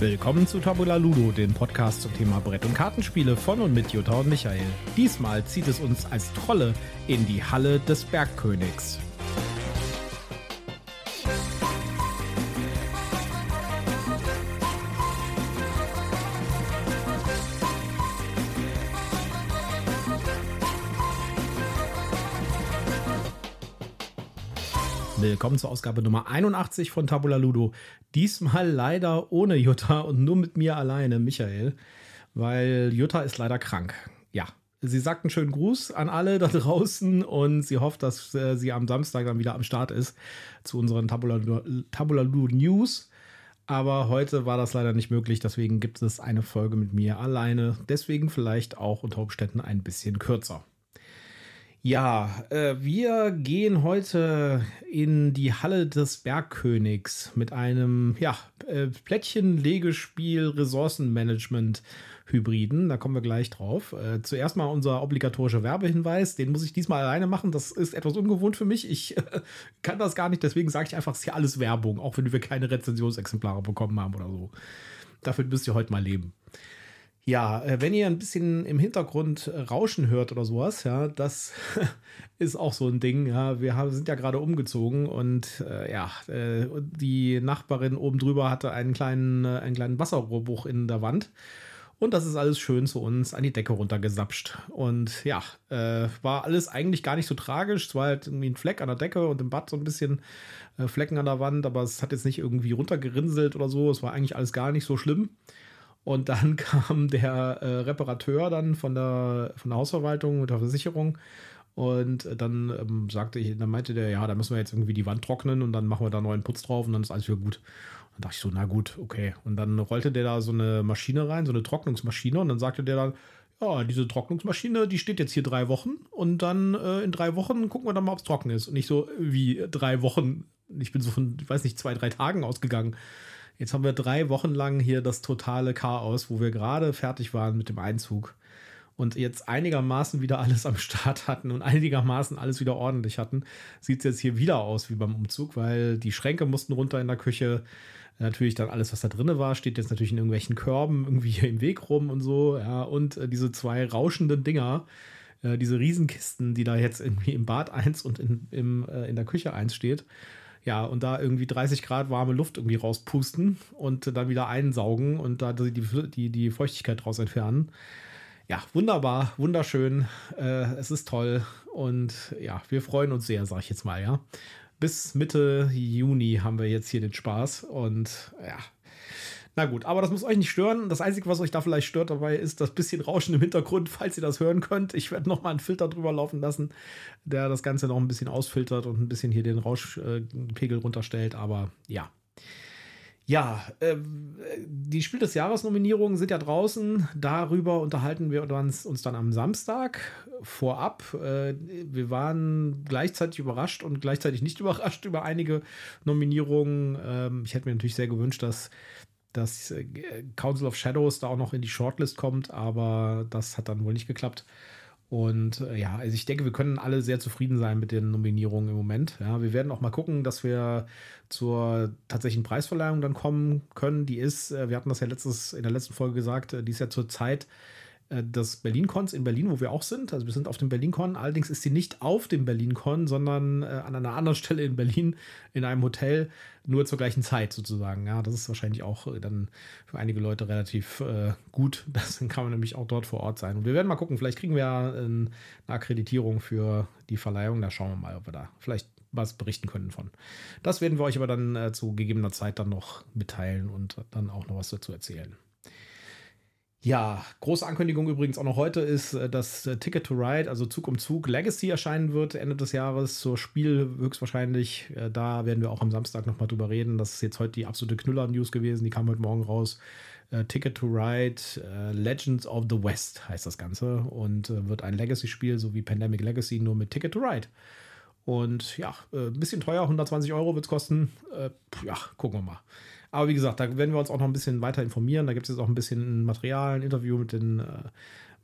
Willkommen zu Tabula Ludo, dem Podcast zum Thema Brett- und Kartenspiele von und mit Jutta und Michael. Diesmal zieht es uns als Trolle in die Halle des Bergkönigs. Willkommen zur Ausgabe Nummer 81 von Tabula Ludo. Diesmal leider ohne Jutta und nur mit mir alleine, Michael, weil Jutta ist leider krank. Ja, sie sagt einen schönen Gruß an alle da draußen und sie hofft, dass äh, sie am Samstag dann wieder am Start ist zu unseren Tabula, Tabula Ludo News. Aber heute war das leider nicht möglich, deswegen gibt es eine Folge mit mir alleine. Deswegen vielleicht auch unter Umständen ein bisschen kürzer. Ja, äh, wir gehen heute in die Halle des Bergkönigs mit einem ja, äh, Plättchen-Legespiel Ressourcenmanagement Hybriden. Da kommen wir gleich drauf. Äh, zuerst mal unser obligatorischer Werbehinweis. Den muss ich diesmal alleine machen. Das ist etwas ungewohnt für mich. Ich äh, kann das gar nicht. Deswegen sage ich einfach, es ist hier alles Werbung, auch wenn wir keine Rezensionsexemplare bekommen haben oder so. Dafür müsst ihr heute mal leben. Ja, äh, wenn ihr ein bisschen im Hintergrund äh, Rauschen hört oder sowas, ja, das ist auch so ein Ding. Ja, wir sind ja gerade umgezogen und äh, ja, äh, die Nachbarin oben drüber hatte einen kleinen, äh, einen kleinen Wasserrohrbruch in der Wand. Und das ist alles schön zu uns an die Decke runtergesapscht. Und ja, äh, war alles eigentlich gar nicht so tragisch. Es war halt irgendwie ein Fleck an der Decke und im Bad so ein bisschen Flecken an der Wand, aber es hat jetzt nicht irgendwie runtergerinselt oder so. Es war eigentlich alles gar nicht so schlimm. Und dann kam der äh, Reparateur dann von der, von der Hausverwaltung mit der Versicherung. Und dann ähm, sagte ich, dann meinte der, ja, da müssen wir jetzt irgendwie die Wand trocknen und dann machen wir da neuen Putz drauf und dann ist alles wieder gut. Dann dachte ich so, na gut, okay. Und dann rollte der da so eine Maschine rein, so eine Trocknungsmaschine. Und dann sagte der dann, ja, diese Trocknungsmaschine, die steht jetzt hier drei Wochen und dann äh, in drei Wochen gucken wir dann mal, ob es trocken ist. Und nicht so wie drei Wochen. Ich bin so von, ich weiß nicht, zwei, drei Tagen ausgegangen. Jetzt haben wir drei Wochen lang hier das totale Chaos, wo wir gerade fertig waren mit dem Einzug und jetzt einigermaßen wieder alles am Start hatten und einigermaßen alles wieder ordentlich hatten, sieht es jetzt hier wieder aus wie beim Umzug, weil die Schränke mussten runter in der Küche. Natürlich dann alles, was da drin war, steht jetzt natürlich in irgendwelchen Körben irgendwie hier im Weg rum und so. Ja, und äh, diese zwei rauschenden Dinger, äh, diese Riesenkisten, die da jetzt irgendwie im Bad 1 und in, im, äh, in der Küche 1 steht ja, und da irgendwie 30 Grad warme Luft irgendwie rauspusten und dann wieder einsaugen und da die, die, die Feuchtigkeit draus entfernen. Ja, wunderbar, wunderschön. Äh, es ist toll und ja, wir freuen uns sehr, sag ich jetzt mal, ja. Bis Mitte Juni haben wir jetzt hier den Spaß und ja, na gut, aber das muss euch nicht stören. Das Einzige, was euch da vielleicht stört dabei, ist das bisschen Rauschen im Hintergrund, falls ihr das hören könnt. Ich werde nochmal einen Filter drüber laufen lassen, der das Ganze noch ein bisschen ausfiltert und ein bisschen hier den Rauschpegel runterstellt. Aber ja. Ja, äh, die Spiel des Jahres Nominierungen sind ja draußen. Darüber unterhalten wir uns, uns dann am Samstag vorab. Äh, wir waren gleichzeitig überrascht und gleichzeitig nicht überrascht über einige Nominierungen. Ähm, ich hätte mir natürlich sehr gewünscht, dass dass äh, Council of Shadows da auch noch in die Shortlist kommt, aber das hat dann wohl nicht geklappt. Und äh, ja, also ich denke, wir können alle sehr zufrieden sein mit den Nominierungen im Moment. Ja, wir werden auch mal gucken, dass wir zur tatsächlichen Preisverleihung dann kommen können. Die ist, äh, wir hatten das ja letztes, in der letzten Folge gesagt, die ist ja zur Zeit äh, des Berlin-Cons in Berlin, wo wir auch sind. Also wir sind auf dem Berlin-Con. Allerdings ist sie nicht auf dem Berlin-Con, sondern äh, an einer anderen Stelle in Berlin in einem Hotel, nur zur gleichen Zeit sozusagen. Ja, das ist wahrscheinlich auch äh, dann für einige Leute relativ äh, gut. Das kann man nämlich auch dort vor Ort sein. Und wir werden mal gucken, vielleicht kriegen wir ja äh, eine Akkreditierung für die Verleihung. Da schauen wir mal, ob wir da vielleicht was berichten können von. Das werden wir euch aber dann äh, zu gegebener Zeit dann noch mitteilen und dann auch noch was dazu erzählen. Ja, große Ankündigung übrigens auch noch heute ist, äh, dass äh, Ticket to Ride, also Zug um Zug Legacy erscheinen wird Ende des Jahres zur Spiel höchstwahrscheinlich. Äh, da werden wir auch am Samstag nochmal drüber reden. Das ist jetzt heute die absolute Knüller-News gewesen, die kam heute Morgen raus. Ticket to Ride Legends of the West heißt das Ganze und wird ein Legacy-Spiel, so wie Pandemic Legacy, nur mit Ticket to Ride. Und ja, ein bisschen teuer, 120 Euro wird es kosten. Ja, gucken wir mal. Aber wie gesagt, da werden wir uns auch noch ein bisschen weiter informieren. Da gibt es jetzt auch ein bisschen Material, ein Interview mit den, äh,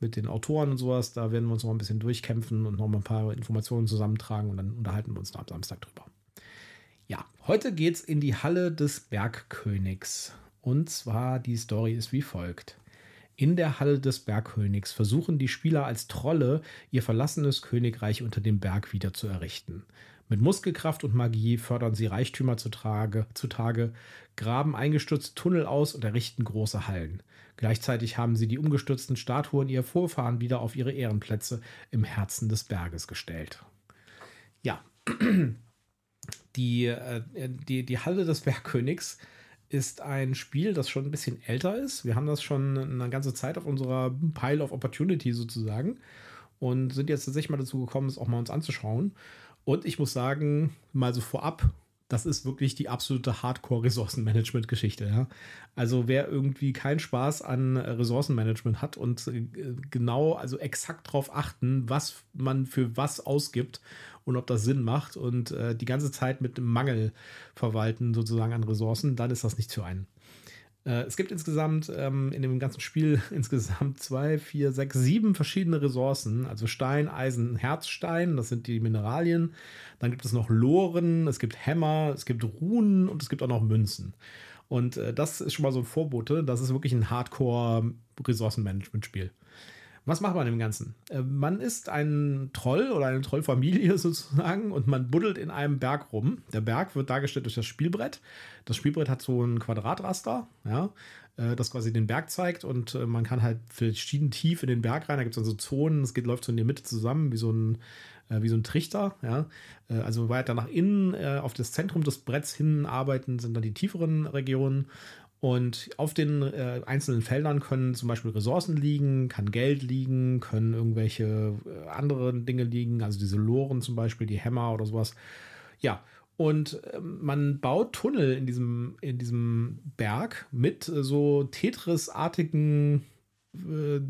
mit den Autoren und sowas. Da werden wir uns noch ein bisschen durchkämpfen und noch mal ein paar Informationen zusammentragen und dann unterhalten wir uns da am Samstag drüber. Ja, heute geht es in die Halle des Bergkönigs. Und zwar die Story ist wie folgt. In der Halle des Bergkönigs versuchen die Spieler als Trolle ihr verlassenes Königreich unter dem Berg wieder zu errichten. Mit Muskelkraft und Magie fördern sie Reichtümer zutage, zutage, graben eingestürzte Tunnel aus und errichten große Hallen. Gleichzeitig haben sie die umgestürzten Statuen ihrer Vorfahren wieder auf ihre Ehrenplätze im Herzen des Berges gestellt. Ja, die, äh, die, die Halle des Bergkönigs ist ein Spiel, das schon ein bisschen älter ist. Wir haben das schon eine ganze Zeit auf unserer Pile of Opportunity sozusagen und sind jetzt tatsächlich mal dazu gekommen, es auch mal uns anzuschauen. Und ich muss sagen, mal so vorab, das ist wirklich die absolute Hardcore-Ressourcenmanagement-Geschichte. Ja? Also wer irgendwie keinen Spaß an Ressourcenmanagement hat und äh, genau, also exakt darauf achten, was man für was ausgibt und ob das Sinn macht und äh, die ganze Zeit mit Mangel verwalten sozusagen an Ressourcen, dann ist das nicht für einen. Äh, es gibt insgesamt ähm, in dem ganzen Spiel insgesamt zwei, vier, sechs, sieben verschiedene Ressourcen. Also Stein, Eisen, Herzstein, das sind die Mineralien. Dann gibt es noch Loren, es gibt Hämmer, es gibt Runen und es gibt auch noch Münzen. Und äh, das ist schon mal so ein Vorbote. Das ist wirklich ein Hardcore-Ressourcenmanagement-Spiel. Was macht man im Ganzen? Äh, man ist ein Troll oder eine Trollfamilie sozusagen und man buddelt in einem Berg rum. Der Berg wird dargestellt durch das Spielbrett. Das Spielbrett hat so ein Quadratraster, ja, äh, das quasi den Berg zeigt und äh, man kann halt verschieden tief in den Berg rein. Da gibt es dann so Zonen, es geht, läuft so in der Mitte zusammen, wie so ein, wie so ein Trichter, ja. Also weiter nach innen auf das Zentrum des Bretts hin arbeiten sind dann die tieferen Regionen und auf den äh, einzelnen Feldern können zum Beispiel Ressourcen liegen, kann Geld liegen, können irgendwelche äh, anderen Dinge liegen, also diese Loren zum Beispiel, die Hämmer oder sowas. Ja, und äh, man baut Tunnel in diesem, in diesem Berg mit äh, so Tetris-artigen äh,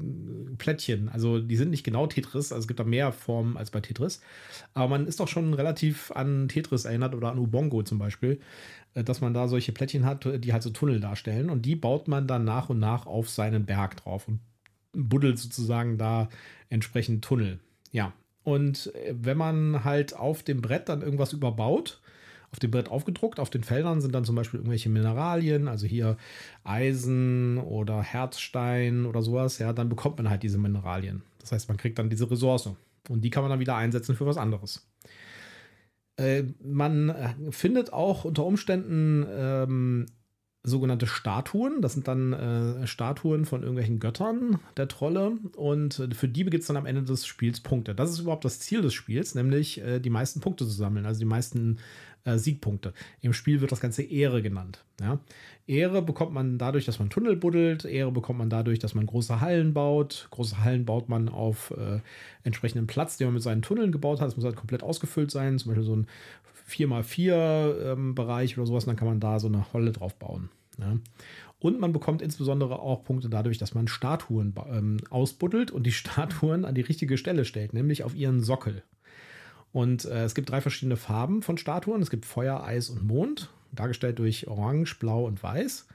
Plättchen. Also die sind nicht genau Tetris, also es gibt da mehr Formen als bei Tetris. Aber man ist doch schon relativ an Tetris erinnert oder an Ubongo zum Beispiel. Äh, dass man da solche Plättchen hat, die halt so Tunnel darstellen. Und die baut man dann nach und nach auf seinen Berg drauf und buddelt sozusagen da entsprechend Tunnel. Ja. Und äh, wenn man halt auf dem Brett dann irgendwas überbaut, auf dem Brett aufgedruckt, auf den Feldern sind dann zum Beispiel irgendwelche Mineralien, also hier Eisen oder Herzstein oder sowas, ja, dann bekommt man halt diese Mineralien. Das heißt, man kriegt dann diese Ressource und die kann man dann wieder einsetzen für was anderes. Äh, man äh, findet auch unter Umständen ähm, sogenannte Statuen. Das sind dann äh, Statuen von irgendwelchen Göttern der Trolle. Und äh, für die gibt es dann am Ende des Spiels Punkte. Das ist überhaupt das Ziel des Spiels, nämlich äh, die meisten Punkte zu sammeln, also die meisten äh, Siegpunkte. Im Spiel wird das Ganze Ehre genannt. Ja? Ehre bekommt man dadurch, dass man Tunnel buddelt. Ehre bekommt man dadurch, dass man große Hallen baut. Große Hallen baut man auf äh, entsprechenden Platz, den man mit seinen Tunneln gebaut hat. Das muss halt komplett ausgefüllt sein. Zum Beispiel so ein 4x4 ähm, oder sowas. Und dann kann man da so eine Holle drauf bauen. Ja? Und man bekommt insbesondere auch Punkte dadurch, dass man Statuen ähm, ausbuddelt und die Statuen an die richtige Stelle stellt, nämlich auf ihren Sockel. Und äh, es gibt drei verschiedene Farben von Statuen. Es gibt Feuer, Eis und Mond, dargestellt durch Orange, Blau und Weiß.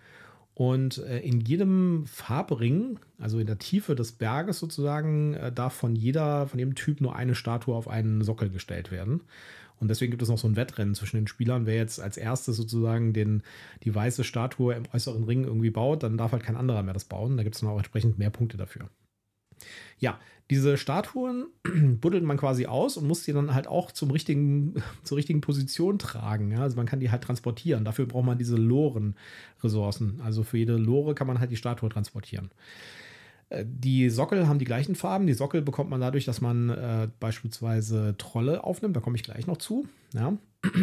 Und äh, in jedem Farbring, also in der Tiefe des Berges sozusagen, äh, darf von jeder, von jedem Typ nur eine Statue auf einen Sockel gestellt werden. Und deswegen gibt es noch so ein Wettrennen zwischen den Spielern. Wer jetzt als erstes sozusagen den, die weiße Statue im äußeren Ring irgendwie baut, dann darf halt kein anderer mehr das bauen. Da gibt es dann auch entsprechend mehr Punkte dafür. Ja, diese Statuen buddelt man quasi aus und muss die dann halt auch zum richtigen, zur richtigen Position tragen. Ja? Also man kann die halt transportieren. Dafür braucht man diese Loren-Ressourcen. Also für jede Lore kann man halt die Statue transportieren. Äh, die Sockel haben die gleichen Farben. Die Sockel bekommt man dadurch, dass man äh, beispielsweise Trolle aufnimmt. Da komme ich gleich noch zu. Ja.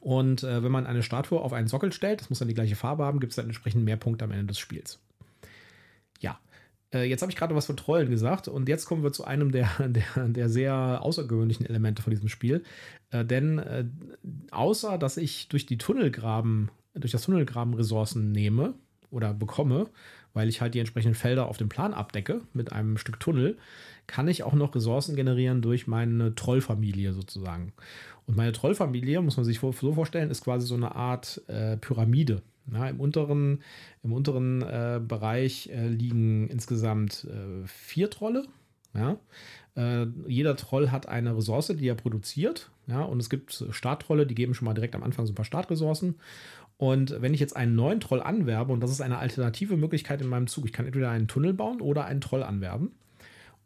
Und äh, wenn man eine Statue auf einen Sockel stellt, das muss dann die gleiche Farbe haben, gibt es dann entsprechend mehr Punkte am Ende des Spiels. Ja, jetzt habe ich gerade was von Trollen gesagt und jetzt kommen wir zu einem der, der, der sehr außergewöhnlichen Elemente von diesem Spiel. Äh, denn äh, außer dass ich durch die Tunnelgraben, durch das Tunnelgraben Ressourcen nehme oder bekomme, weil ich halt die entsprechenden Felder auf dem Plan abdecke mit einem Stück Tunnel, kann ich auch noch Ressourcen generieren durch meine Trollfamilie sozusagen. Und meine Trollfamilie, muss man sich so vorstellen, ist quasi so eine Art äh, Pyramide. Ja, Im unteren, im unteren äh, Bereich äh, liegen insgesamt äh, vier Trolle. Ja? Äh, jeder Troll hat eine Ressource, die er produziert. Ja? Und es gibt Starttrolle, die geben schon mal direkt am Anfang so ein paar Startressourcen. Und wenn ich jetzt einen neuen Troll anwerbe, und das ist eine alternative Möglichkeit in meinem Zug, ich kann entweder einen Tunnel bauen oder einen Troll anwerben.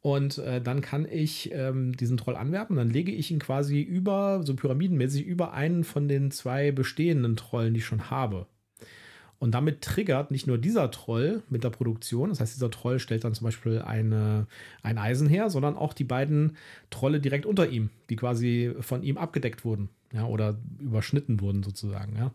Und äh, dann kann ich ähm, diesen Troll anwerben. Dann lege ich ihn quasi über, so pyramidenmäßig, über einen von den zwei bestehenden Trollen, die ich schon habe. Und damit triggert nicht nur dieser Troll mit der Produktion, das heißt, dieser Troll stellt dann zum Beispiel eine, ein Eisen her, sondern auch die beiden Trolle direkt unter ihm, die quasi von ihm abgedeckt wurden ja, oder überschnitten wurden sozusagen. Ja.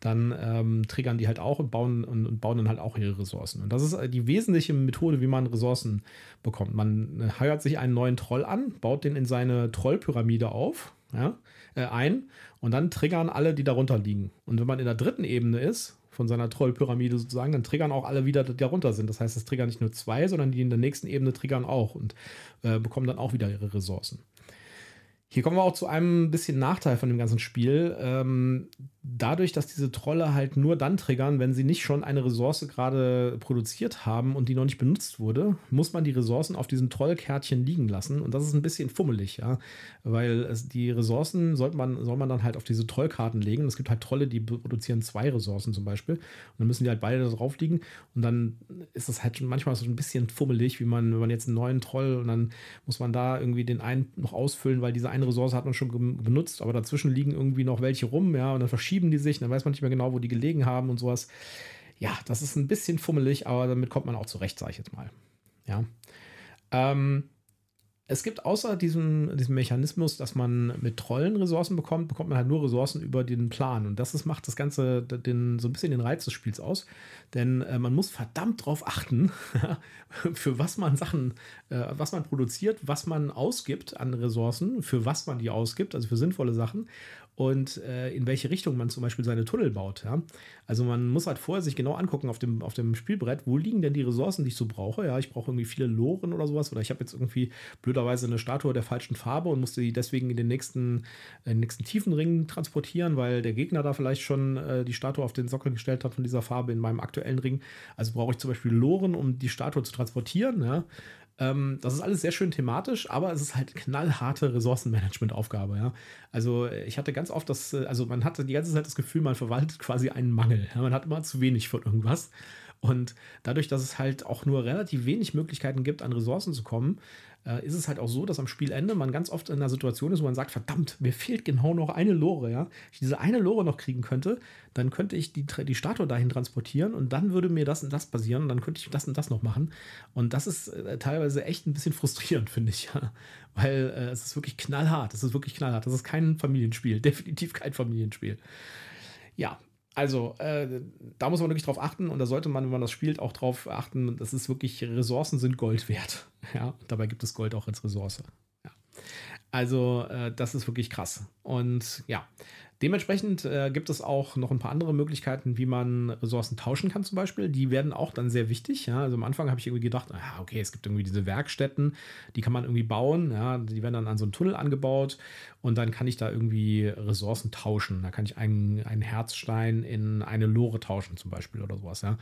Dann ähm, triggern die halt auch und bauen, und, und, bauen dann halt auch ihre Ressourcen. Und das ist äh, die wesentliche Methode, wie man Ressourcen bekommt. Man äh, heuert sich einen neuen Troll an, baut den in seine Trollpyramide auf, ja, äh, ein und dann triggern alle, die darunter liegen. Und wenn man in der dritten Ebene ist, von seiner Trollpyramide sozusagen, dann triggern auch alle wieder, die darunter sind. Das heißt, es triggern nicht nur zwei, sondern die in der nächsten Ebene triggern auch und äh, bekommen dann auch wieder ihre Ressourcen. Hier kommen wir auch zu einem bisschen Nachteil von dem ganzen Spiel. Ähm, dadurch, dass diese Trolle halt nur dann triggern, wenn sie nicht schon eine Ressource gerade produziert haben und die noch nicht benutzt wurde, muss man die Ressourcen auf diesen Trollkärtchen liegen lassen. Und das ist ein bisschen fummelig, ja. Weil es, die Ressourcen sollte man, soll man dann halt auf diese Trollkarten legen. Es gibt halt Trolle, die produzieren zwei Ressourcen zum Beispiel. Und dann müssen die halt beide da drauf liegen. Und dann ist das halt manchmal so ein bisschen fummelig, wie man, wenn man jetzt einen neuen Troll und dann muss man da irgendwie den einen noch ausfüllen, weil diese eine Ressource hat man schon benutzt, aber dazwischen liegen irgendwie noch welche rum, ja, und dann verschieben die sich, dann weiß man nicht mehr genau, wo die gelegen haben und sowas. Ja, das ist ein bisschen fummelig, aber damit kommt man auch zurecht, sage ich jetzt mal. Ja. Ähm, es gibt außer diesem, diesem Mechanismus, dass man mit Trollen Ressourcen bekommt, bekommt man halt nur Ressourcen über den Plan. Und das ist, macht das Ganze den, so ein bisschen den Reiz des Spiels aus. Denn äh, man muss verdammt darauf achten, für was man Sachen, äh, was man produziert, was man ausgibt an Ressourcen, für was man die ausgibt, also für sinnvolle Sachen und äh, in welche Richtung man zum Beispiel seine Tunnel baut. Ja? Also man muss halt vorher sich genau angucken auf dem, auf dem Spielbrett, wo liegen denn die Ressourcen, die ich so brauche. Ja, ich brauche irgendwie viele Loren oder sowas oder ich habe jetzt irgendwie blöderweise eine Statue der falschen Farbe und musste die deswegen in den nächsten, äh, nächsten Tiefenring transportieren, weil der Gegner da vielleicht schon äh, die Statue auf den Sockel gestellt hat von dieser Farbe in meinem aktuellen Ring. Also brauche ich zum Beispiel Loren, um die Statue zu transportieren. Ja? Ähm, das ist alles sehr schön thematisch, aber es ist halt knallharte Ressourcenmanagement-Aufgabe. Ja? Also ich hatte ganz oft das, äh, also man hatte die ganze Zeit das Gefühl, man verwaltet quasi einen Mangel. Ja? Man hat immer zu wenig von irgendwas. Und dadurch, dass es halt auch nur relativ wenig Möglichkeiten gibt, an Ressourcen zu kommen, äh, ist es halt auch so, dass am Spielende man ganz oft in einer Situation ist, wo man sagt, verdammt, mir fehlt genau noch eine Lore, ja. Wenn ich diese eine Lore noch kriegen könnte, dann könnte ich die, die Statue dahin transportieren und dann würde mir das und das passieren und dann könnte ich das und das noch machen. Und das ist äh, teilweise echt ein bisschen frustrierend, finde ich, ja. Weil äh, es ist wirklich knallhart. Es ist wirklich knallhart. Das ist kein Familienspiel. Definitiv kein Familienspiel. Ja, also, äh, da muss man wirklich drauf achten und da sollte man, wenn man das spielt, auch drauf achten, dass es wirklich Ressourcen sind Gold wert. Ja, dabei gibt es Gold auch als Ressource. Ja. Also, äh, das ist wirklich krass. Und ja, Dementsprechend äh, gibt es auch noch ein paar andere Möglichkeiten, wie man Ressourcen tauschen kann, zum Beispiel. Die werden auch dann sehr wichtig. Ja? Also am Anfang habe ich irgendwie gedacht, ah, okay, es gibt irgendwie diese Werkstätten, die kann man irgendwie bauen. Ja? Die werden dann an so einen Tunnel angebaut und dann kann ich da irgendwie Ressourcen tauschen. Da kann ich einen, einen Herzstein in eine Lore tauschen, zum Beispiel oder sowas. Ja?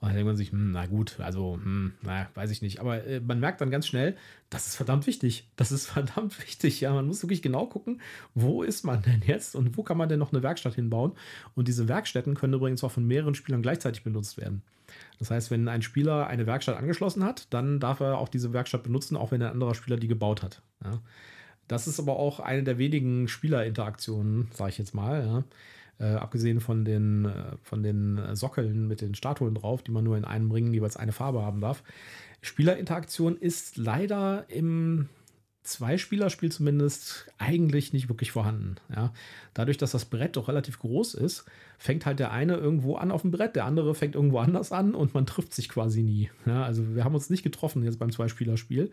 Und dann denkt man sich, hm, na gut, also, hm, na, weiß ich nicht. Aber äh, man merkt dann ganz schnell, das ist verdammt wichtig. Das ist verdammt wichtig. Ja, man muss wirklich genau gucken, wo ist man denn jetzt und wo kann man denn noch eine Werkstatt hinbauen? Und diese Werkstätten können übrigens auch von mehreren Spielern gleichzeitig benutzt werden. Das heißt, wenn ein Spieler eine Werkstatt angeschlossen hat, dann darf er auch diese Werkstatt benutzen, auch wenn ein anderer Spieler die gebaut hat. Ja. Das ist aber auch eine der wenigen Spielerinteraktionen, sage ich jetzt mal. Ja äh, abgesehen von den, äh, von den Sockeln mit den Statuen drauf, die man nur in einem Ring jeweils eine Farbe haben darf. Spielerinteraktion ist leider im Zwei-Spieler-Spiel zumindest eigentlich nicht wirklich vorhanden. Ja. Dadurch, dass das Brett doch relativ groß ist, fängt halt der eine irgendwo an auf dem Brett, der andere fängt irgendwo anders an und man trifft sich quasi nie. Ja, also wir haben uns nicht getroffen jetzt beim Zwei-Spieler-Spiel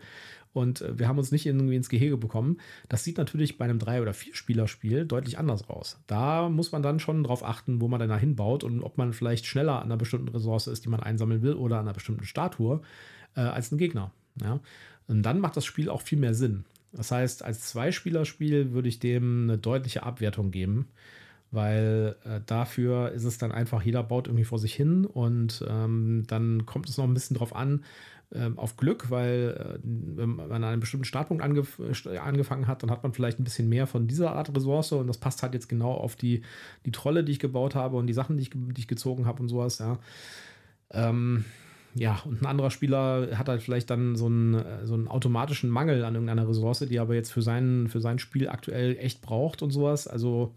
und äh, wir haben uns nicht irgendwie ins Gehege bekommen. Das sieht natürlich bei einem Drei- oder Vier-Spieler-Spiel deutlich anders aus. Da muss man dann schon drauf achten, wo man dann da hinbaut und ob man vielleicht schneller an einer bestimmten Ressource ist, die man einsammeln will oder an einer bestimmten Statue äh, als ein Gegner. Ja. Und dann macht das Spiel auch viel mehr Sinn. Das heißt, als Zweispielerspiel würde ich dem eine deutliche Abwertung geben, weil äh, dafür ist es dann einfach, jeder baut irgendwie vor sich hin und ähm, dann kommt es noch ein bisschen drauf an, äh, auf Glück, weil äh, wenn man an einem bestimmten Startpunkt angef angefangen hat, dann hat man vielleicht ein bisschen mehr von dieser Art Ressource und das passt halt jetzt genau auf die, die Trolle, die ich gebaut habe und die Sachen, die ich, die ich gezogen habe und sowas, ja. Ähm, ja, und ein anderer Spieler hat halt vielleicht dann so einen, so einen automatischen Mangel an irgendeiner Ressource, die er aber jetzt für sein, für sein Spiel aktuell echt braucht und sowas. Also,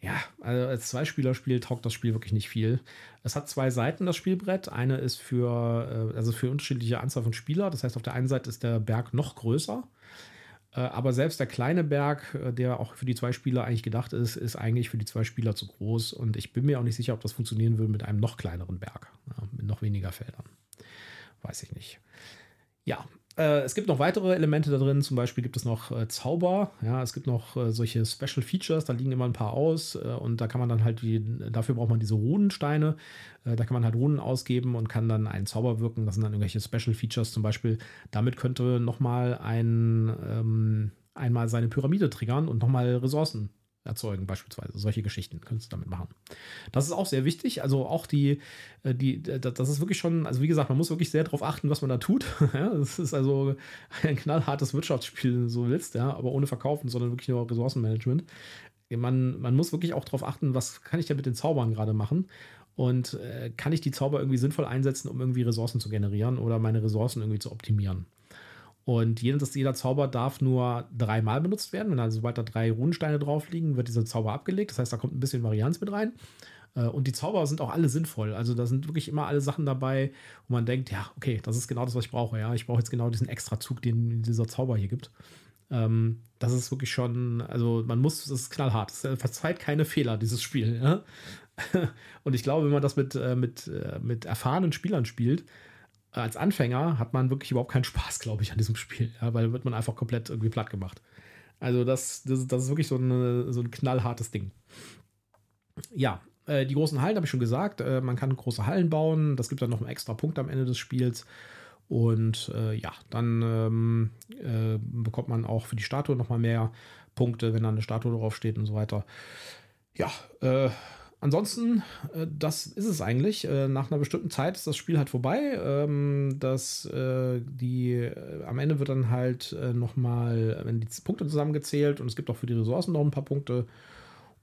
ja, also als Zwei-Spieler-Spiel taugt das Spiel wirklich nicht viel. Es hat zwei Seiten, das Spielbrett. Eine ist für, äh, also für unterschiedliche Anzahl von Spieler. Das heißt, auf der einen Seite ist der Berg noch größer. Äh, aber selbst der kleine Berg, äh, der auch für die zwei Spieler eigentlich gedacht ist, ist eigentlich für die zwei Spieler zu groß. Und ich bin mir auch nicht sicher, ob das funktionieren würde mit einem noch kleineren Berg, mit noch weniger Feldern. Weiß ich nicht. Ja, äh, es gibt noch weitere Elemente da drin. Zum Beispiel gibt es noch äh, Zauber. Ja, es gibt noch äh, solche Special Features. Da liegen immer ein paar aus. Äh, und da kann man dann halt, die, dafür braucht man diese Runensteine. Äh, da kann man halt Runen ausgeben und kann dann einen Zauber wirken. Das sind dann irgendwelche Special Features. Zum Beispiel, damit könnte nochmal ein, ähm, einmal seine Pyramide triggern und nochmal Ressourcen erzeugen, beispielsweise. Solche Geschichten könntest du damit machen. Das ist auch sehr wichtig. Also auch die, äh, die, das ist wirklich schon, also wie gesagt, man muss wirklich sehr darauf achten, was man da tut. Das ist also ein knallhartes Wirtschaftsspiel, so willst, ja, aber ohne Verkaufen, sondern wirklich nur Ressourcenmanagement. Man, man muss wirklich auch darauf achten, was kann ich denn mit den Zaubern gerade machen. Und äh, kann ich die Zauber irgendwie sinnvoll einsetzen, um irgendwie Ressourcen zu generieren oder meine Ressourcen irgendwie zu optimieren? Und jedes, jeder Zauber darf nur dreimal benutzt werden. Wenn also sobald da drei Runensteine drauf liegen, wird dieser Zauber abgelegt. Das heißt, da kommt ein bisschen Varianz mit rein. Äh, und die Zauber sind auch alle sinnvoll. Also da sind wirklich immer alle Sachen dabei, wo man denkt, ja, okay, das ist genau das, was ich brauche. Ja, ich brauche jetzt genau diesen Extrazug, den dieser Zauber hier gibt. Ähm, das ist wirklich schon, also man muss, das ist knallhart. Es verzeiht keine Fehler, dieses Spiel. Ja? Und ich glaube, wenn man das mit, äh, mit, äh, mit erfahrenen Spielern spielt, als Anfänger hat man wirklich überhaupt keinen Spaß, glaube ich, an diesem Spiel, ja, weil wird man einfach komplett irgendwie platt gemacht. Also das, das, das ist wirklich so, eine, so ein knallhartes Ding. Ja, äh, die großen Hallen habe ich schon gesagt. Äh, man kann große Hallen bauen. Das gibt dann noch einen extra Punkt am Ende des Spiels. Und äh, ja, dann ähm, äh, bekommt man auch für die Statue nochmal mehr Punkte, wenn da eine Statue drauf steht und so weiter. Ja, äh, ansonsten, äh, das ist es eigentlich. Äh, nach einer bestimmten Zeit ist das Spiel halt vorbei. Ähm, das, äh, die, am Ende wird dann halt nochmal, wenn die Punkte zusammengezählt und es gibt auch für die Ressourcen noch ein paar Punkte.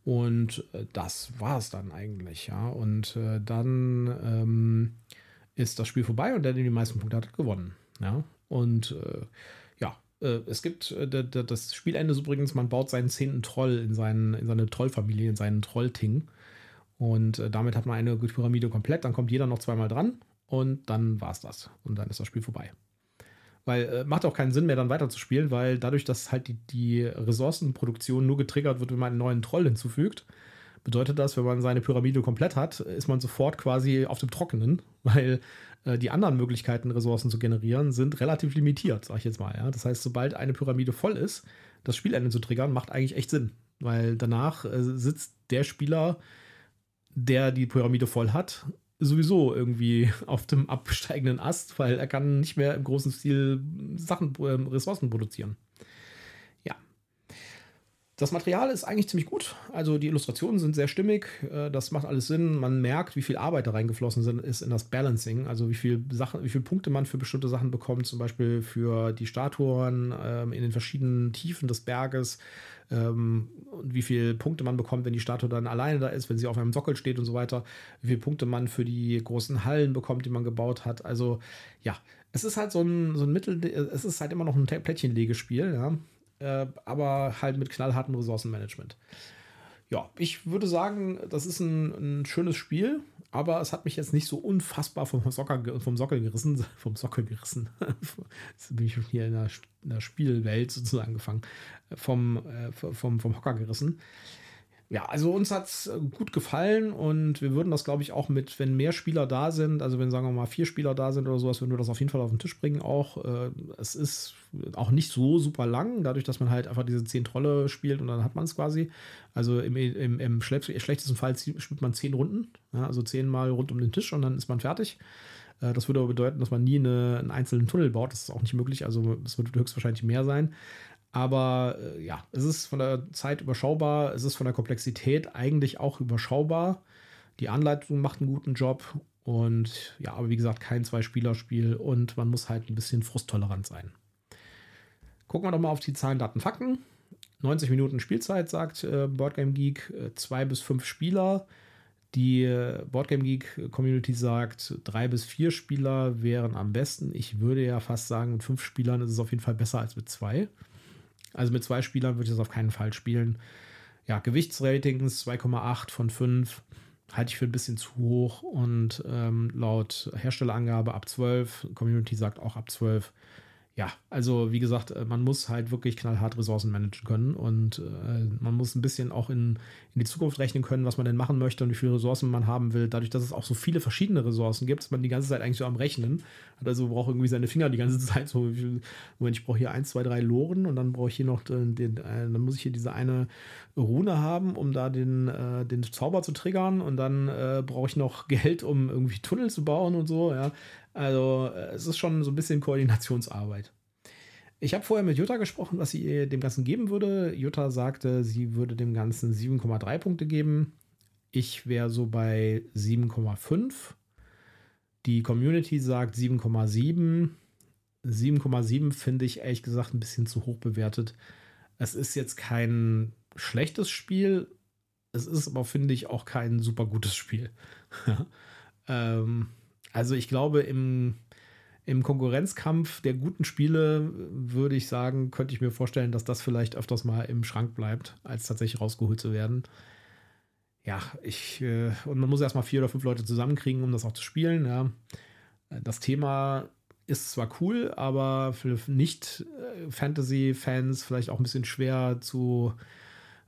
Und das war es dann eigentlich, ja. Und dann ähm, ist das Spiel vorbei und der, der die meisten Punkte hat, hat gewonnen. Ja. Und ja, es gibt das Spielende ist übrigens, man baut seinen zehnten Troll in, seinen, in seine Trollfamilie, in seinen Trollting. Und äh, damit hat man eine Pyramide komplett. Dann kommt jeder noch zweimal dran und dann war es das. Und dann ist das Spiel vorbei. Weil äh, macht auch keinen Sinn mehr, dann weiterzuspielen, weil dadurch, dass halt die, die Ressourcenproduktion nur getriggert wird, wenn man einen neuen Troll hinzufügt, bedeutet das, wenn man seine Pyramide komplett hat, ist man sofort quasi auf dem Trockenen, weil äh, die anderen Möglichkeiten, Ressourcen zu generieren, sind relativ limitiert, sag ich jetzt mal. Ja? Das heißt, sobald eine Pyramide voll ist, das Spielende zu triggern, macht eigentlich echt Sinn. Weil danach äh, sitzt der Spieler der die Pyramide voll hat, sowieso irgendwie auf dem absteigenden Ast, weil er kann nicht mehr im großen Stil Sachen, äh, Ressourcen produzieren. Das Material ist eigentlich ziemlich gut. Also die Illustrationen sind sehr stimmig. Äh, das macht alles Sinn. Man merkt, wie viel Arbeit da reingeflossen ist in das Balancing. Also wie viel Sachen, wie viele Punkte man für bestimmte Sachen bekommt. Zum Beispiel für die Statuen ähm, in den verschiedenen Tiefen des Berges ähm, und wie viele Punkte man bekommt, wenn die Statue dann alleine da ist, wenn sie auf einem Sockel steht und so weiter, wie viele Punkte man für die großen Hallen bekommt, die man gebaut hat. Also ja, es ist halt so ein, so ein Mittel, es ist halt immer noch ein Plättchenlegespiel, ja, äh, aber halt mit knallhartem Ressourcenmanagement. Ja, ich würde sagen, das ist ein, ein schönes Spiel aber es hat mich jetzt nicht so unfassbar vom, Socker, vom Sockel gerissen, vom Sockel gerissen. jetzt bin ich hier in der, in der Spielwelt sozusagen angefangen, vom, äh, vom, vom Hocker gerissen ja, also uns hat es äh, gut gefallen und wir würden das, glaube ich, auch mit, wenn mehr Spieler da sind, also wenn, sagen wir mal, vier Spieler da sind oder sowas, würden wir das auf jeden Fall auf den Tisch bringen auch. Äh, es ist auch nicht so super lang, dadurch, dass man halt einfach diese zehn Trolle spielt und dann hat man es quasi. Also im, im, im schlechtesten Fall spielt man zehn Runden, ja, also zehnmal rund um den Tisch und dann ist man fertig. Äh, das würde aber bedeuten, dass man nie eine, einen einzelnen Tunnel baut. Das ist auch nicht möglich. Also es wird höchstwahrscheinlich mehr sein. Aber äh, ja, es ist von der Zeit überschaubar, es ist von der Komplexität eigentlich auch überschaubar. Die Anleitung macht einen guten Job und ja, aber wie gesagt, kein Zwei-Spieler-Spiel und man muss halt ein bisschen frusttolerant sein. Gucken wir doch mal auf die Zahlen, Daten, Fakten. 90 Minuten Spielzeit, sagt äh, Boardgame Geek, äh, zwei bis fünf Spieler. Die äh, Boardgame Geek Community sagt, drei bis vier Spieler wären am besten. Ich würde ja fast sagen, mit fünf Spielern ist es auf jeden Fall besser als mit zwei. Also mit zwei Spielern würde ich das auf keinen Fall spielen. Ja, Gewichtsratings 2,8 von 5 halte ich für ein bisschen zu hoch und ähm, laut Herstellerangabe ab 12, Community sagt auch ab 12 ja, also wie gesagt, äh, man muss halt wirklich knallhart Ressourcen managen können und äh, man muss ein bisschen auch in, in die Zukunft rechnen können, was man denn machen möchte und wie viele Ressourcen man haben will. Dadurch, dass es auch so viele verschiedene Ressourcen gibt, ist man die ganze Zeit eigentlich so am Rechnen. Also braucht irgendwie seine Finger die ganze Zeit so. Moment, ich brauche hier eins, zwei, drei Loren und dann brauche ich hier noch den, den äh, dann muss ich hier diese eine Rune haben, um da den, äh, den Zauber zu triggern und dann äh, brauche ich noch Geld, um irgendwie Tunnel zu bauen und so. Ja, also äh, es ist schon so ein bisschen Koordinationsarbeit. Ich habe vorher mit Jutta gesprochen, was sie dem Ganzen geben würde. Jutta sagte, sie würde dem Ganzen 7,3 Punkte geben. Ich wäre so bei 7,5. Die Community sagt 7,7. 7,7 finde ich ehrlich gesagt ein bisschen zu hoch bewertet. Es ist jetzt kein schlechtes Spiel. Es ist aber, finde ich, auch kein super gutes Spiel. ähm, also ich glaube, im, im Konkurrenzkampf der guten Spiele würde ich sagen, könnte ich mir vorstellen, dass das vielleicht öfters mal im Schrank bleibt, als tatsächlich rausgeholt zu werden. Ja, ich, äh, und man muss erstmal vier oder fünf Leute zusammenkriegen, um das auch zu spielen. Ja. Das Thema ist zwar cool, aber für Nicht-Fantasy-Fans vielleicht auch ein bisschen schwer zu,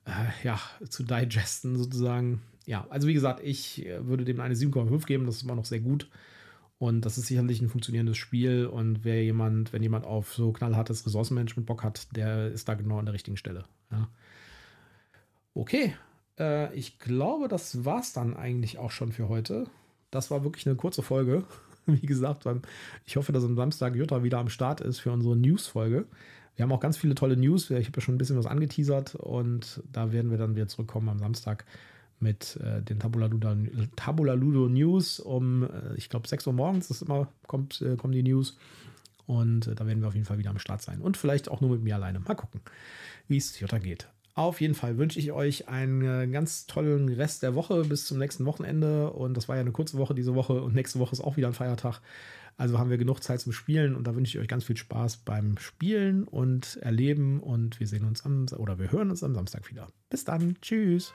äh, ja, zu digesten sozusagen. Ja, also wie gesagt, ich würde dem eine 7,5 geben, das ist immer noch sehr gut. Und das ist sicherlich ein funktionierendes Spiel. Und wer jemand, wenn jemand auf so knallhartes Ressourcenmanagement Bock hat, der ist da genau an der richtigen Stelle. Ja. Okay, äh, ich glaube, das war es dann eigentlich auch schon für heute. Das war wirklich eine kurze Folge. Wie gesagt, ich hoffe, dass am Samstag Jutta wieder am Start ist für unsere News-Folge. Wir haben auch ganz viele tolle News. Ich habe ja schon ein bisschen was angeteasert und da werden wir dann wieder zurückkommen am Samstag mit äh, den Tabula Ludo, Tabula Ludo News um, äh, ich glaube, 6 Uhr morgens ist immer, kommt, äh, kommen die News. Und äh, da werden wir auf jeden Fall wieder am Start sein. Und vielleicht auch nur mit mir alleine. Mal gucken, wie es Jutta geht. Auf jeden Fall wünsche ich euch einen äh, ganz tollen Rest der Woche bis zum nächsten Wochenende. Und das war ja eine kurze Woche diese Woche und nächste Woche ist auch wieder ein Feiertag. Also haben wir genug Zeit zum Spielen und da wünsche ich euch ganz viel Spaß beim Spielen und Erleben. Und wir sehen uns am oder wir hören uns am Samstag wieder. Bis dann. Tschüss.